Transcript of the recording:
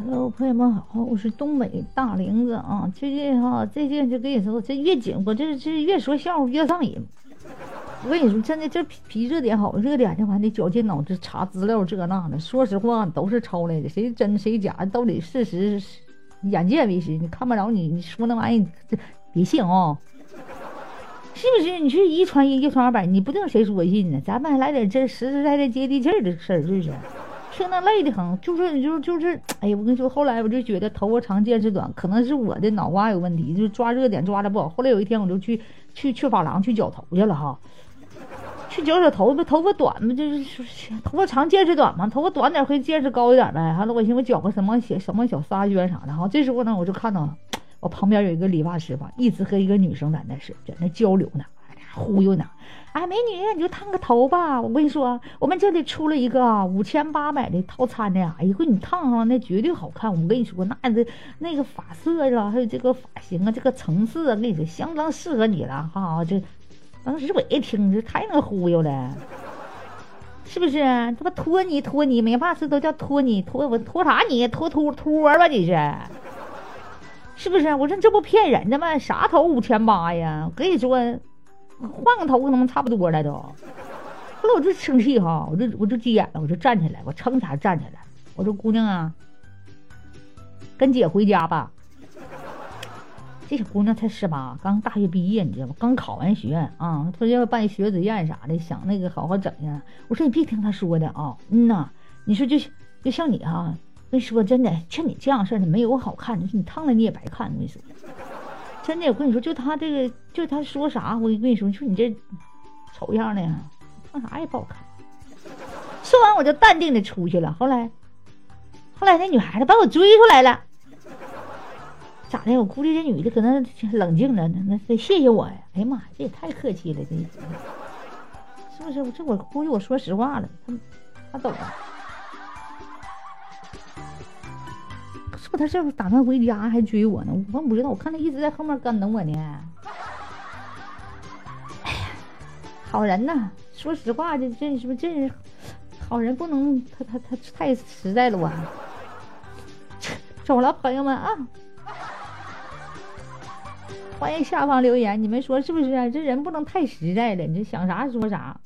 Hello，朋友们好，我是东北大玲子啊。最近哈，最近就跟你说，这越紧，我这这越说笑话越上瘾。我跟你说，真的，这皮皮热点好，热点的完得绞尽脑汁查资料，这那的。说实话，都是抄来的，谁真谁假，到底事实眼见为实。你看不着你，你说那玩意这别信啊，是不是？你是一传一，一传二百，你不定谁说信呢？咱们还来点真实实在在接地气的事儿，是不是？听那累的很，就是就是就是，哎呀，我跟你说，后来我就觉得头发长见识短，可能是我的脑瓜有问题，就是抓热点抓的不好。后来有一天，我就去去去发廊去绞头去了哈，去绞绞头发，头发短嘛，就是头发长见识短嘛，头发短点会见识高一点呗。完了，我寻思我绞个什么小什么小沙宣啥的哈。这时候呢，我就看到了我旁边有一个理发师吧，一直和一个女生在那是在那交流呢。忽悠呢，哎，美女，你就烫个头吧。我跟你说，我们这里出了一个五千八百的套餐的，哎，一会你烫上那绝对好看。我跟你说，那这那个发色啊，还有这个发型啊，这个层次啊，跟你说相当适合你了哈。这当时我一听，这太能忽悠了，是不是？他妈托你托你，美发师都叫托你托我托啥你？托托托吧你是？是不是？我说这不骗人的吗？啥头五千八呀？我跟你说。换个头跟他们差不多了都，后来我就生气哈，我就我就急眼了，我就站起来，我噌才站起来，我说姑娘啊，跟姐回家吧。这小姑娘才十八，刚大学毕业，你知道吗？刚考完学啊，她要办学子宴啥的，想那个好好整呀。我说你别听她说的啊，嗯呐，你说就就像你哈，跟你说真的，像你这样式的没有好看，你说你烫了你也白看，我跟你说。真的，我跟你说，就他这个，就他说啥，我跟你说，你说你这丑样的，看啥也不好看。说完，我就淡定的出去了。后来，后来那女孩子把我追出来了，咋的？我估计这女的可能冷静了，那得谢谢我呀。哎呀妈呀，这也太客气了，这是不是？这我估计我说实话了，他他懂了。说他是不是打算回家还追我呢？我不知道，我看他一直在后面跟着我呢。哎呀，好人呐！说实话，这这是不是这好人不能他他他太实在了我！走了，朋友们啊！欢迎下方留言，你们说是不是？这人不能太实在了，你这想啥说啥。